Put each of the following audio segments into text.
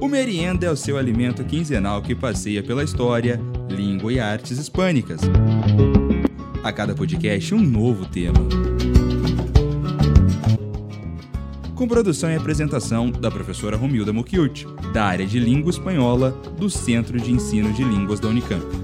O merienda é o seu alimento quinzenal que passeia pela história, língua e artes hispânicas. A cada podcast, um novo tema. Com produção e apresentação da professora Romilda Mucchiuti, da área de Língua Espanhola do Centro de Ensino de Línguas da Unicamp.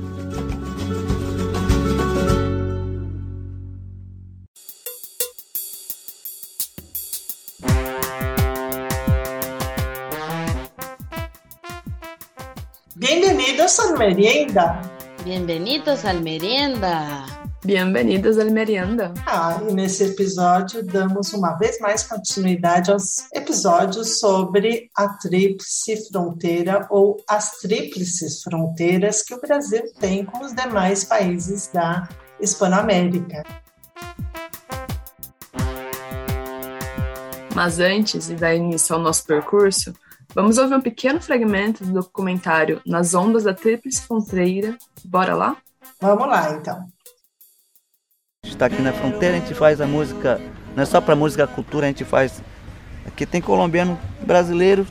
Merienda. Bienvenidos al merienda. Bem-vindos al merienda. Ah, e nesse episódio damos uma vez mais continuidade aos episódios sobre a tríplice fronteira ou as tríplices fronteiras que o Brasil tem com os demais países da Hispanoamérica. Mas antes de dar início ao nosso percurso, vamos ouvir um pequeno fragmento do documentário Nas Ondas da Tríplice Fronteira. Bora lá? Vamos lá, então. está aqui na fronteira, a gente faz a música, não é só para música, a cultura, a gente faz. Aqui tem colombiano, brasileiro,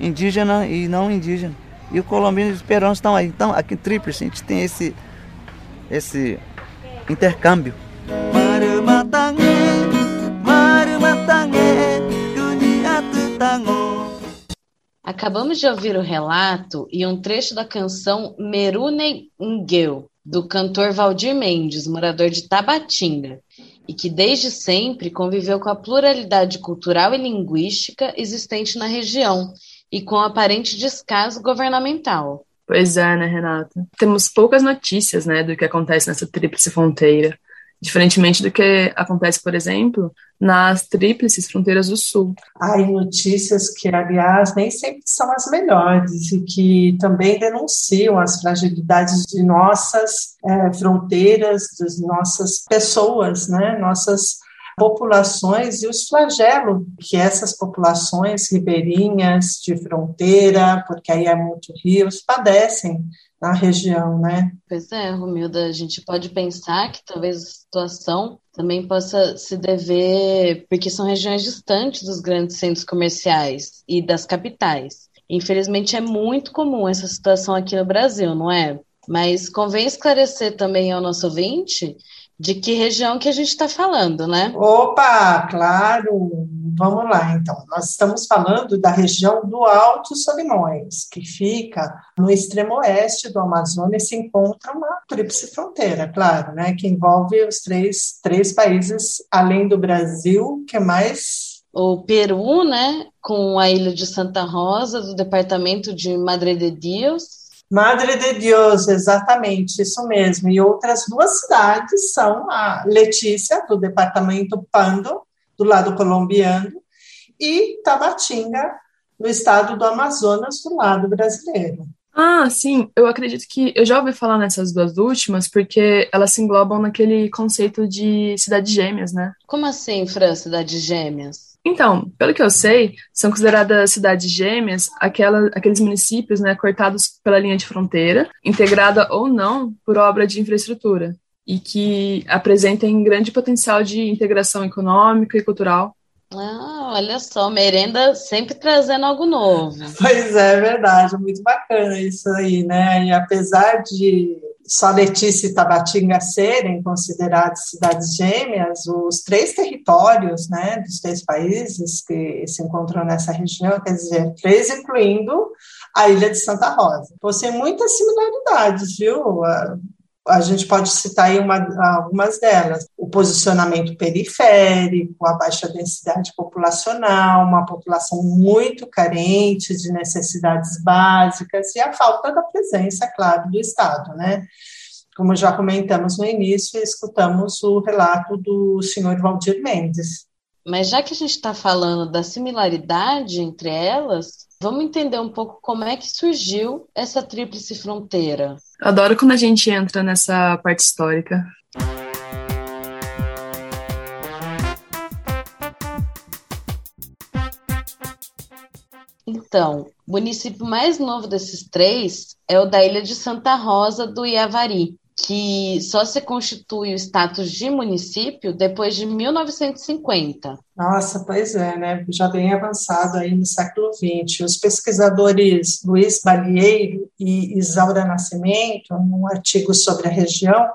indígena e não indígena. E o colombiano e os peruanos estão aí. Então, aqui em Tríplice, a gente tem esse, esse intercâmbio. Acabamos de ouvir o relato e um trecho da canção Merune Ngueu, do cantor Valdir Mendes, morador de Tabatinga, e que desde sempre conviveu com a pluralidade cultural e linguística existente na região e com aparente descaso governamental. Pois é, né, Renata? Temos poucas notícias, né, do que acontece nessa tríplice fronteira, diferentemente do que acontece, por exemplo, nas tríplices fronteiras do sul. Há notícias que, aliás, nem sempre são as melhores e que também denunciam as fragilidades de nossas é, fronteiras, das nossas pessoas, né, nossas populações e os flagelos que essas populações ribeirinhas de fronteira, porque aí é muito rios, padecem na região, né? Pois é, Romilda, a gente pode pensar que talvez a situação também possa se dever porque são regiões distantes dos grandes centros comerciais e das capitais. Infelizmente é muito comum essa situação aqui no Brasil, não é? Mas convém esclarecer também ao nosso ouvinte de que região que a gente está falando, né? Opa, claro. Vamos lá, então. Nós estamos falando da região do Alto Solimões, que fica no extremo oeste do Amazonas e se encontra uma tríplice fronteira, claro, né? Que envolve os três, três países além do Brasil, que é mais o Peru, né, com a ilha de Santa Rosa, do departamento de Madre de Dios, Madre de Deus, exatamente, isso mesmo. E outras duas cidades são a Letícia, do departamento Pando, do lado colombiano, e Tabatinga, no estado do Amazonas, do lado brasileiro. Ah, sim, eu acredito que eu já ouvi falar nessas duas últimas, porque elas se englobam naquele conceito de cidades gêmeas, né? Como assim, Fran, cidades gêmeas? Então, pelo que eu sei, são consideradas cidades gêmeas aquela, aqueles municípios né, cortados pela linha de fronteira, integrada ou não por obra de infraestrutura, e que apresentem grande potencial de integração econômica e cultural. Ah, olha só, merenda sempre trazendo algo novo. Pois é, é verdade, muito bacana isso aí, né? E apesar de só Letícia e Tabatinga serem consideradas cidades gêmeas, os três territórios né, dos três países que se encontram nessa região, quer dizer, três incluindo a ilha de Santa Rosa, possuem muitas similaridades, viu? A gente pode citar aí uma, algumas delas. O posicionamento periférico, a baixa densidade populacional, uma população muito carente de necessidades básicas e a falta da presença, claro, do Estado, né? Como já comentamos no início, escutamos o relato do senhor Valdir Mendes. Mas já que a gente está falando da similaridade entre elas, vamos entender um pouco como é que surgiu essa tríplice fronteira. Adoro quando a gente entra nessa parte histórica. Então, o município mais novo desses três é o da ilha de Santa Rosa do Iavari, que só se constitui o status de município depois de 1950. Nossa, pois é, né? Já bem avançado aí no século XX. Os pesquisadores Luiz Balieiro e Isaura Nascimento, num artigo sobre a região,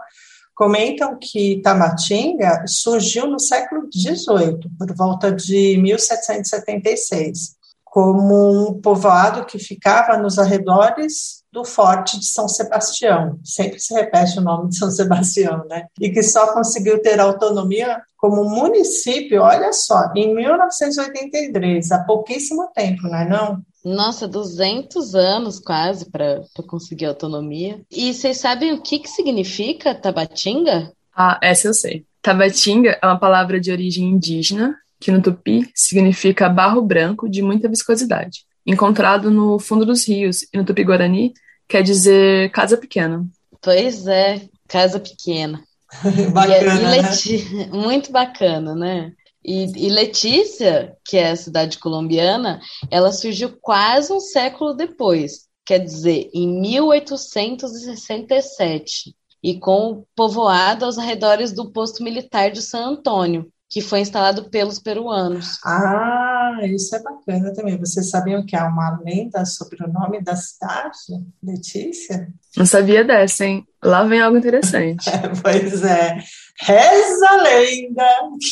comentam que Tabatinga surgiu no século XVIII, por volta de 1776, como um povoado que ficava nos arredores do Forte de São Sebastião. Sempre se repete o nome de São Sebastião, né? E que só conseguiu ter autonomia como município, olha só, em 1983, há pouquíssimo tempo, não é não? Nossa, 200 anos quase para conseguir autonomia. E vocês sabem o que, que significa Tabatinga? Ah, essa eu sei. Tabatinga é uma palavra de origem indígena que no tupi significa barro branco de muita viscosidade encontrado no fundo dos rios, e no Tupi-Guarani quer dizer casa pequena. Pois é, casa pequena. bacana, e, e Leti... né? Muito bacana, né? E, e, Letícia, que é a cidade colombiana, ela surgiu quase um século depois, quer dizer, em 1867, e com povoado aos arredores do posto militar de San Antônio, que foi instalado pelos peruanos. Ah, isso é bacana também. Vocês sabiam que há uma lenda sobre o nome da cidade, Letícia? Não sabia dessa, hein? Lá vem algo interessante. É, pois é. Reza a lenda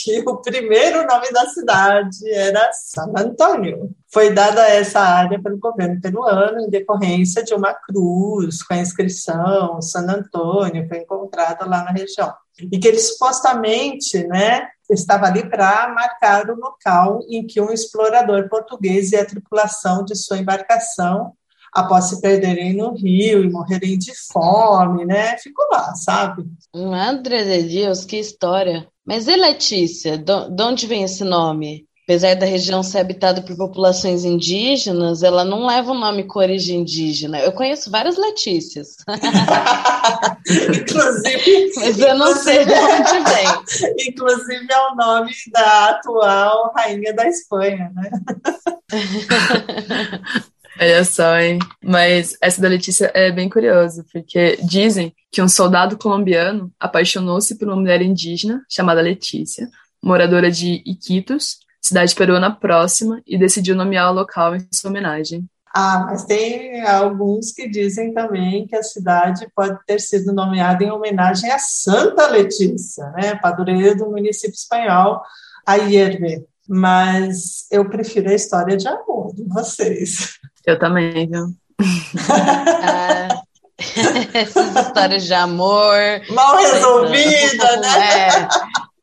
que o primeiro nome da cidade era San Antônio. Foi dada essa área pelo governo peruano em decorrência de uma cruz com a inscrição San Antônio, foi encontrada lá na região. E que ele supostamente, né, estava ali para marcar o local em que um explorador português e a tripulação de sua embarcação, após se perderem no rio e morrerem de fome, né? Ficou lá, sabe? Madre de Deus, que história. Mas e Letícia? De onde vem esse nome? Apesar da região ser habitada por populações indígenas, ela não leva o nome com origem indígena. Eu conheço várias Letícias. inclusive, mas eu não sei de onde vem. Inclusive é o nome da atual rainha da Espanha, né? Olha só, hein? Mas essa da Letícia é bem curiosa, porque dizem que um soldado colombiano apaixonou-se por uma mulher indígena chamada Letícia, moradora de Iquitos, cidade peruana próxima, e decidiu nomear o local em sua homenagem. Ah, mas tem alguns que dizem também que a cidade pode ter sido nomeada em homenagem a Santa Letícia, né, padroeira do município espanhol, Ayerbe. Mas eu prefiro a história de amor de vocês. Eu também, viu? ah, essas histórias de amor. Mal resolvida, né? É.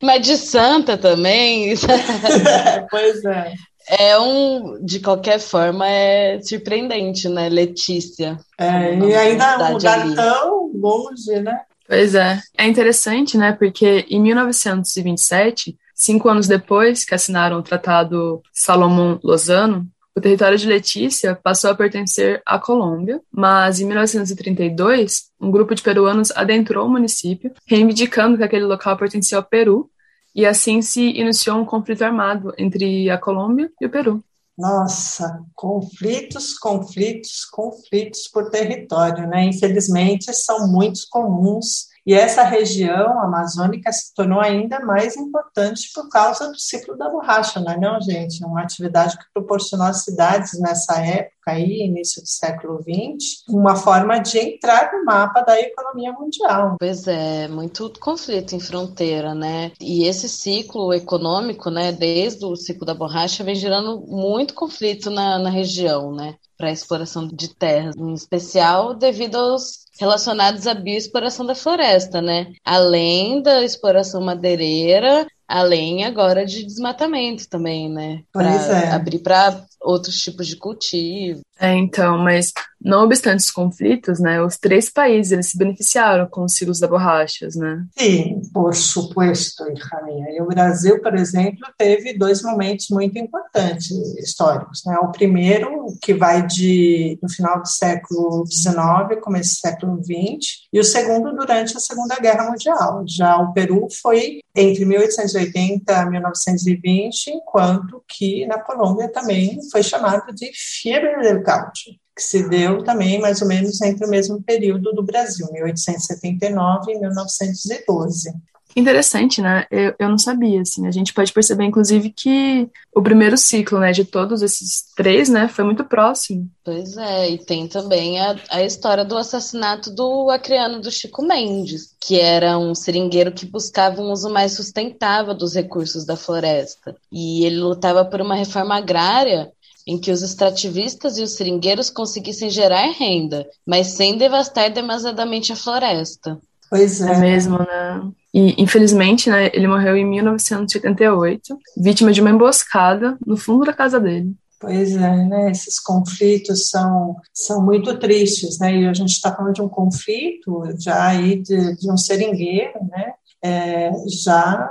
Mas de santa também. pois é. É um, de qualquer forma, é surpreendente, né, Letícia? É, e ainda um lugar ali. tão longe, né? Pois é. É interessante, né, porque em 1927, cinco anos depois que assinaram o Tratado Salomão-Lozano, o território de Letícia passou a pertencer à Colômbia, mas em 1932, um grupo de peruanos adentrou o município, reivindicando que aquele local pertencia ao Peru, e assim se iniciou um conflito armado entre a Colômbia e o Peru. Nossa, conflitos, conflitos, conflitos por território, né? Infelizmente, são muito comuns e essa região amazônica se tornou ainda mais importante por causa do ciclo da borracha, não é não, gente? Uma atividade que proporcionou às cidades nessa época aí, início do século XX, uma forma de entrar no mapa da economia mundial. Pois é, muito conflito em fronteira, né? E esse ciclo econômico, né, desde o ciclo da borracha, vem gerando muito conflito na, na região, né? Para a exploração de terras, em especial devido aos relacionados à bioexploração da floresta, né? Além da exploração madeireira, além agora de desmatamento também, né? Para é. abrir para outros tipos de cultivo. É, então, mas não obstante os conflitos, né, os três países eles se beneficiaram com os ciclos da borrachas, né? Sim, por supuesto, hija minha. E o Brasil, por exemplo, teve dois momentos muito importantes históricos, né? O primeiro, que vai de no final do século XIX, começo do século XX, e o segundo durante a Segunda Guerra Mundial. Já o Peru foi entre 1880 e 1920, enquanto que na Colômbia também foi chamado de Fiebre del Caucho, que se deu também mais ou menos entre o mesmo período do Brasil, 1879 e 1912. Interessante, né? Eu, eu não sabia, assim. A gente pode perceber, inclusive, que o primeiro ciclo, né, de todos esses três, né, foi muito próximo. Pois é, e tem também a, a história do assassinato do acreano do Chico Mendes, que era um seringueiro que buscava um uso mais sustentável dos recursos da floresta. E ele lutava por uma reforma agrária em que os extrativistas e os seringueiros conseguissem gerar renda, mas sem devastar demasiadamente a floresta. Pois é. É mesmo, né? E, infelizmente, né, ele morreu em 1988, vítima de uma emboscada no fundo da casa dele. Pois é, né? Esses conflitos são, são muito tristes, né? E a gente está falando de um conflito já aí de, de um seringueiro, né? É, já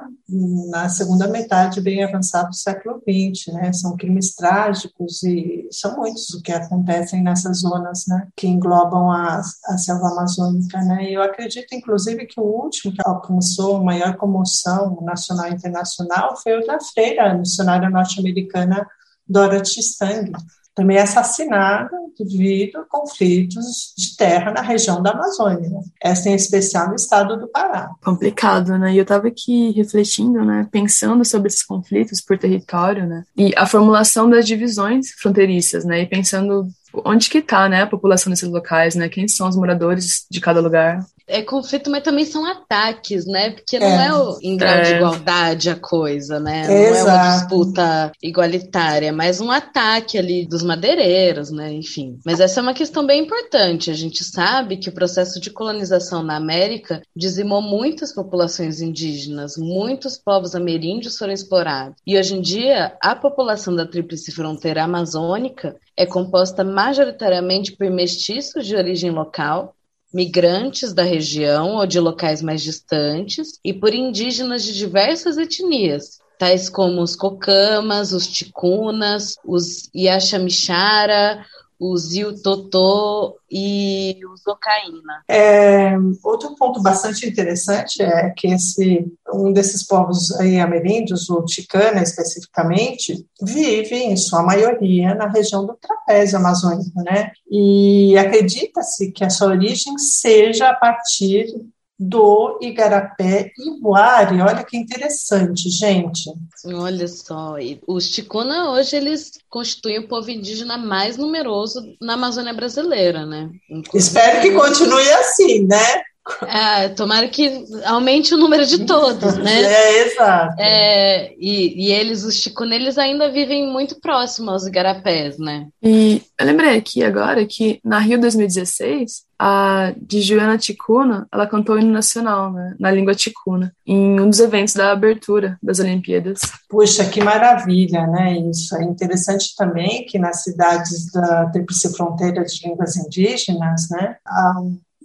na segunda metade bem avançada do século XX, né? São crimes trágicos e são muitos o que acontecem nessas zonas, né? Que englobam a, a selva amazônica, né? E eu acredito, inclusive, que o último que alcançou maior comoção nacional e internacional foi o da freira missionária norte-americana Dorothy Stang, também assassinada devido a conflitos de terra na região da Amazônia, essa em especial no estado do Pará. Complicado, né? E eu estava aqui refletindo, né, pensando sobre esses conflitos por território, né, e a formulação das divisões fronteiriças, né, e pensando onde que está, né, a população desses locais, né, quem são os moradores de cada lugar é conflito, mas também são ataques, né? Porque não é, é o, em grau é. de igualdade a coisa, né? Não é uma disputa igualitária, mas um ataque ali dos madeireiros, né? Enfim. Mas essa é uma questão bem importante. A gente sabe que o processo de colonização na América dizimou muitas populações indígenas, muitos povos ameríndios foram explorados. E hoje em dia, a população da Tríplice Fronteira Amazônica é composta majoritariamente por mestiços de origem local, migrantes da região ou de locais mais distantes e por indígenas de diversas etnias, tais como os cocamas, os ticunas, os Yachamichara, o Zil Totô e o Zocaína. É, outro ponto bastante interessante é que esse, um desses povos aí ameríndios, o Ticana especificamente, vive em sua maioria na região do trapézio amazônico, né? E acredita-se que a sua origem seja a partir do Igarapé Iguari. Olha que interessante, gente. Olha só, os Ticuna hoje eles constituem o povo indígena mais numeroso na Amazônia brasileira, né? Inclusive, Espero que continue assim, né? É, tomara que aumente o número de todos, né? É, exato. É, e, e eles, os Ticuna, eles ainda vivem muito próximos aos igarapés, né? E eu lembrei aqui agora que na Rio 2016, a de Joana Ticuna, ela cantou o hino nacional, né, na língua ticuna, em um dos eventos da abertura das Olimpíadas. Puxa, que maravilha, né? Isso é interessante também que nas cidades da Tríplice Fronteira de Línguas Indígenas, né, a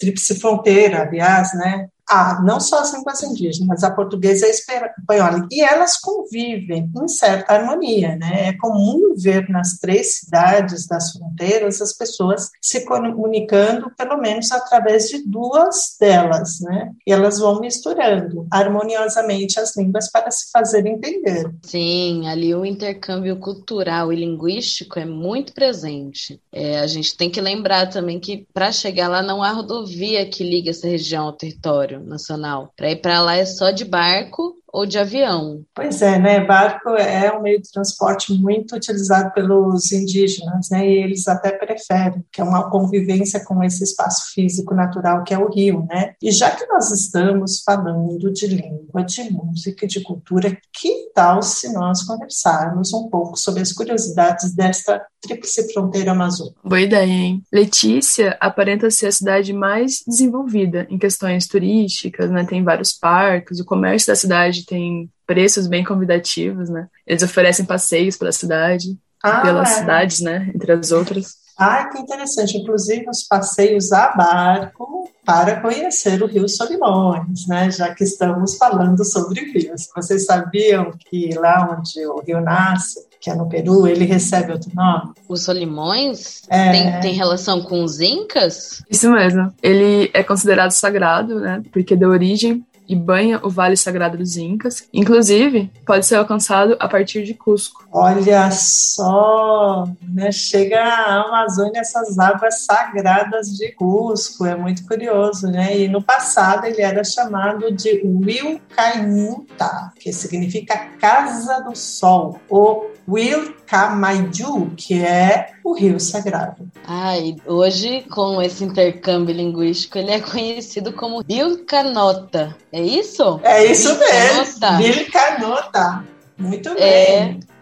tríplice fronteira, aliás, né? Ah, não só as línguas indígenas, mas a portuguesa e a espanhola. E elas convivem em certa harmonia, né? É comum ver nas três cidades das fronteiras as pessoas se comunicando, pelo menos através de duas delas, né? E elas vão misturando harmoniosamente as línguas para se fazer entender. Sim, ali o intercâmbio cultural e linguístico é muito presente. É, a gente tem que lembrar também que para chegar lá não há rodovia que liga essa região ao território nacional. Para ir para lá é só de barco ou de avião. Pois é, né? Barco é um meio de transporte muito utilizado pelos indígenas, né? E eles até preferem, que é uma convivência com esse espaço físico natural que é o rio, né? E já que nós estamos falando de língua, de música, de cultura, que tal se nós conversarmos um pouco sobre as curiosidades desta tríplice fronteira amazônica? Boa ideia, hein? Letícia aparenta ser a cidade mais desenvolvida em questões turísticas, né? Tem vários parques, o comércio da cidade tem preços bem convidativos, né? Eles oferecem passeios pela cidade, ah, pelas é. cidades, né? Entre as outras. Ah, que interessante. Inclusive os passeios a barco para conhecer o Rio Solimões, né? Já que estamos falando sobre rios. Vocês sabiam que lá onde o rio nasce, que é no Peru, ele recebe outro nome? Os Solimões? É... Tem, tem relação com os Incas? Isso mesmo. Ele é considerado sagrado, né? Porque deu origem e banha o Vale Sagrado dos Incas. Inclusive, pode ser alcançado a partir de Cusco. Olha só, né? Chega à Amazônia essas águas sagradas de Cusco, é muito curioso, né? E no passado ele era chamado de Wilcaimuta, que significa Casa do Sol, ou Wilcamaiju, que é o rio sagrado. Ah, e hoje, com esse intercâmbio linguístico, ele é conhecido como Vilcanota. É isso? É isso mesmo. Vilcanota. Muito é, bem. É,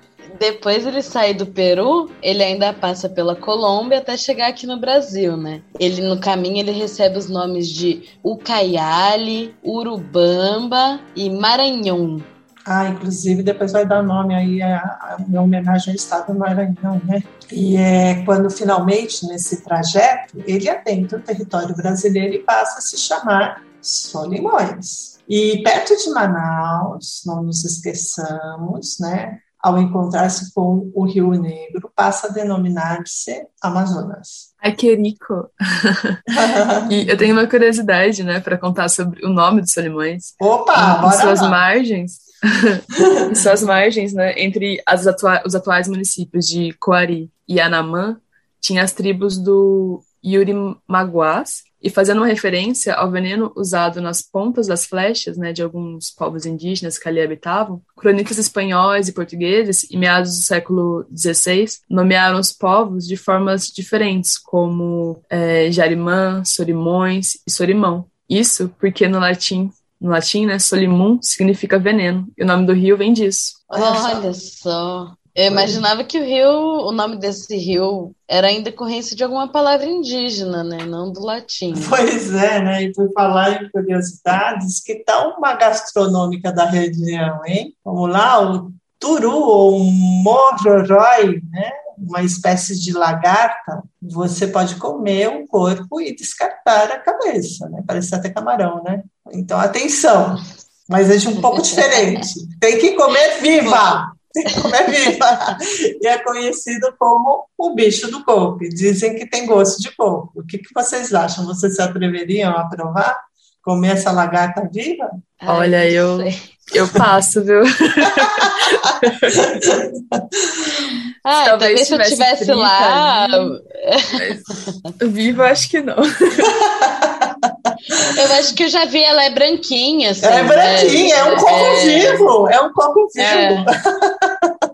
depois ele sai do Peru, ele ainda passa pela Colômbia até chegar aqui no Brasil, né? Ele no caminho ele recebe os nomes de Ucaiali, Urubamba e Maranhão. Ah, inclusive depois vai dar nome aí a, a homenagem ao Estado do Maranhão, né? E é quando finalmente nesse trajeto ele adentra o território brasileiro e passa a se chamar Solimões. E perto de Manaus, não nos esqueçamos, né? Ao encontrar-se com o Rio Negro, passa a denominar-se Amazonas. Ai, que rico! e eu tenho uma curiosidade, né, para contar sobre o nome dos Solimões. Opa, em, bora suas lá. margens, em suas margens, né, entre as atua os atuais municípios de Coari e Anamã, tinha as tribos do Yurimaguás, e fazendo uma referência ao veneno usado nas pontas das flechas né, de alguns povos indígenas que ali habitavam, cronistas espanhóis e portugueses, em meados do século XVI, nomearam os povos de formas diferentes, como é, Jarimã, Sorimões e Sorimão. Isso porque no latim no latim, né, solimum significa veneno, e o nome do rio vem disso. Olha só. Eu imaginava que o rio, o nome desse rio era em decorrência de alguma palavra indígena, né? Não do latim. Pois é, né? E por falar em curiosidades, que tal uma gastronômica da região, hein? Vamos lá, o turu ou morrorói, né? Uma espécie de lagarta, você pode comer o corpo e descartar a cabeça, né? Parece até camarão, né? Então, atenção, mas é de um pouco diferente. Tem que comer viva! como é viva. E é conhecido como o bicho do coco. Dizem que tem gosto de coco. O que, que vocês acham? Vocês se atreveriam a provar? Comer essa lagarta viva? Olha, eu, eu passo, viu? ah, talvez, talvez se eu estivesse lá. Viva, acho que não. Eu acho que eu já vi, ela é branquinha. Assim, é branquinha, né? é um coco é... vivo. É um coco vivo. É.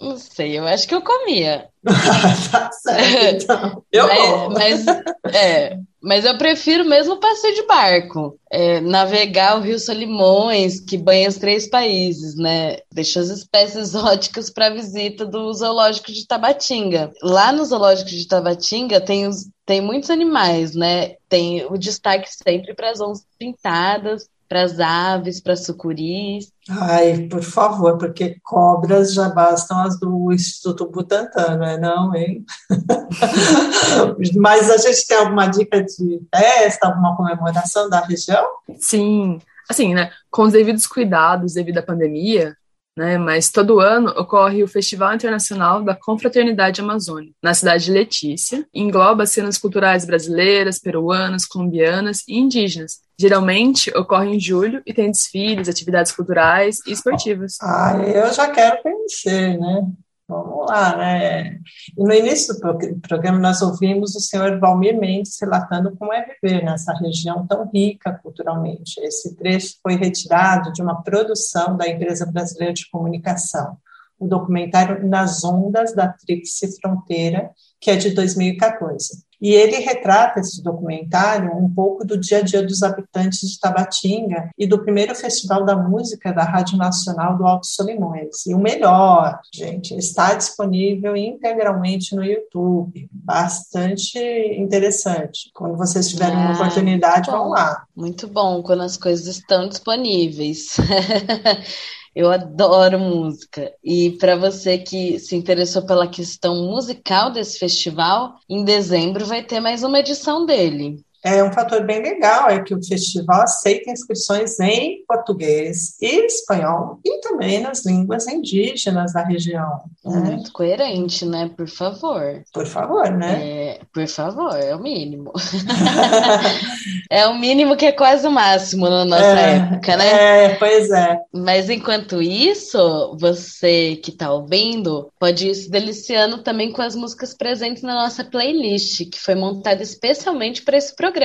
Não sei, eu acho que eu comia. tá certo, então. Eu mas, mas, é, mas eu prefiro mesmo passeio de barco. É, navegar o Rio Solimões, que banha os três países, né? Deixa as espécies exóticas para visita do zoológico de Tabatinga. Lá no zoológico de Tabatinga tem, os, tem muitos animais, né? Tem o destaque sempre para as onças pintadas, para as aves, para sucuris. Ai, por favor, porque cobras já bastam as do Instituto Butantan, não é não, hein? Mas a gente tem alguma dica de festa, alguma comemoração da região? Sim, assim, né, com os devidos cuidados devido à pandemia, né? Mas todo ano ocorre o Festival Internacional da Confraternidade Amazônica, na cidade de Letícia, engloba cenas culturais brasileiras, peruanas, colombianas e indígenas. Geralmente ocorre em julho e tem desfiles, atividades culturais e esportivas. Ah, eu já quero conhecer, né? Vamos lá, né? E no início do programa nós ouvimos o senhor Valmir Mendes relatando como é viver nessa região tão rica culturalmente. Esse trecho foi retirado de uma produção da Empresa Brasileira de Comunicação, o documentário Nas Ondas da Tríplice Fronteira, que é de 2014. E ele retrata esse documentário um pouco do dia a dia dos habitantes de Tabatinga e do primeiro Festival da Música da Rádio Nacional do Alto Solimões. E o melhor, gente, está disponível integralmente no YouTube. Bastante interessante. Quando vocês tiverem uma oportunidade, vão lá. Muito bom quando as coisas estão disponíveis. Eu adoro música. E para você que se interessou pela questão musical desse festival, em dezembro vai ter mais uma edição dele. É um fator bem legal é que o festival aceita inscrições em português e espanhol e também nas línguas indígenas da região. Né? Muito coerente, né? Por favor. Por favor, né? É, por favor, é o mínimo. é o mínimo que é quase o máximo na nossa é, época, né? É, pois é. Mas enquanto isso, você que está ouvindo pode ir se deliciando também com as músicas presentes na nossa playlist, que foi montada especialmente para esse programa.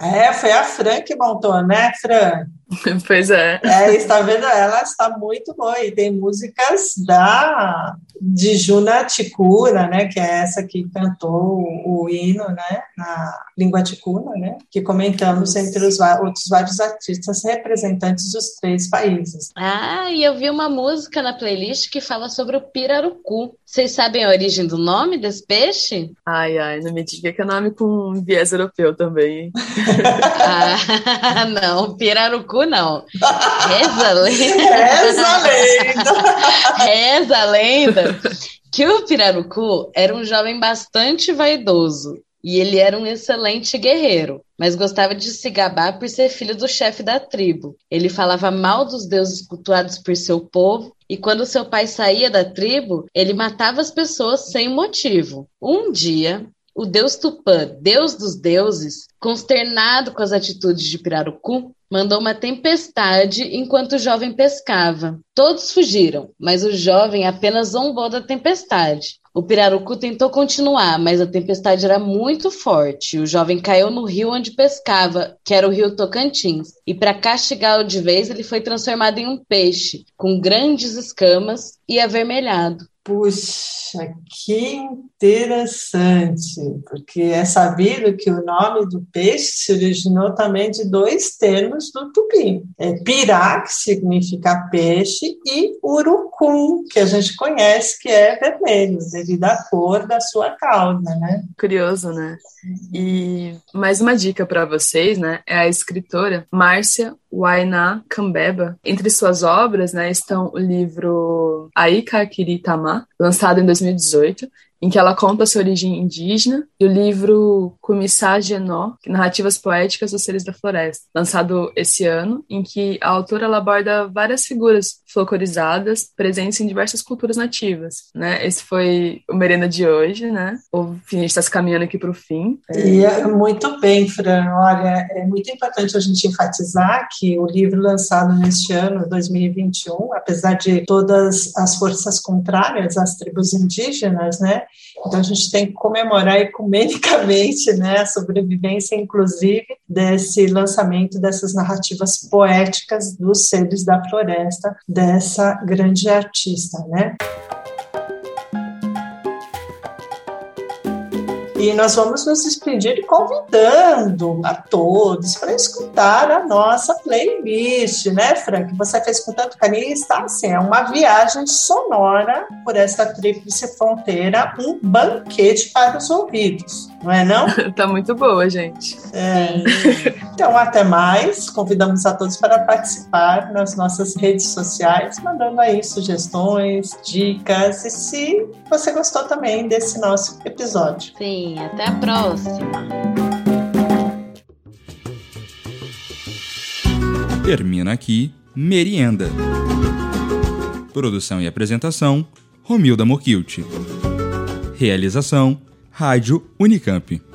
É, foi a Fran que montou, né, Fran? Pois é. É, está vendo? Ela está muito boa e tem músicas da de Juna Ticura, né, que é essa que cantou o, o hino, né, na língua ticuna, né, que comentamos entre os outros vários artistas representantes dos três países. Ah, e eu vi uma música na playlist que fala sobre o pirarucu. Vocês sabem a origem do nome desse peixe? Ai, ai, não me diga que é nome com viés europeu também. ah, não, pirarucu não. Reza a lenda. Reza a lenda. Reza a lenda que o Pirarucu era um jovem bastante vaidoso e ele era um excelente guerreiro, mas gostava de se gabar por ser filho do chefe da tribo. Ele falava mal dos deuses cultuados por seu povo e quando seu pai saía da tribo, ele matava as pessoas sem motivo. Um dia, o deus Tupã, deus dos deuses, consternado com as atitudes de Pirarucu, mandou uma tempestade enquanto o jovem pescava. Todos fugiram, mas o jovem apenas zombou da tempestade. O pirarucu tentou continuar, mas a tempestade era muito forte. O jovem caiu no rio onde pescava, que era o rio Tocantins. E para castigá-lo de vez, ele foi transformado em um peixe, com grandes escamas e avermelhado. Puxa, que interessante, porque é sabido que o nome do peixe se originou também de dois termos do tupi. É pirá, que significa peixe, e urucum, que a gente conhece que é vermelho, devido à cor da sua cauda, né? Curioso, né? E mais uma dica para vocês, né? É a escritora Márcia Wainá Kambeba. Entre suas obras, né, estão o livro Aika Kiritama, lançado em 2018, em que ela conta sua origem indígena, o livro Kumissá Genó, Narrativas Poéticas dos Seres da Floresta, lançado esse ano, em que a autora ela aborda várias figuras folclorizadas presentes em diversas culturas nativas, né? Esse foi o Merenda de hoje, né? O, a gente está se caminhando aqui para o fim. E é muito bem, Fran. Olha, é muito importante a gente enfatizar que o livro lançado neste ano, 2021, apesar de todas as forças contrárias às tribos indígenas, né? Então a gente tem que comemorar ecumenicamente né, a sobrevivência, inclusive, desse lançamento dessas narrativas poéticas dos seres da floresta, dessa grande artista, né? E nós vamos nos despedir convidando a todos para escutar a nossa playlist, né, Frank? Você fez com tanto carinho e está assim, é uma viagem sonora por esta tríplice fronteira, um banquete para os ouvidos, não é não? tá muito boa, gente. É. Então, até mais. Convidamos a todos para participar nas nossas redes sociais, mandando aí sugestões, dicas e se você gostou também desse nosso episódio. Sim até a próxima. Termina aqui Merienda. Produção e apresentação: Romilda Mokilt. Realização: Rádio Unicamp.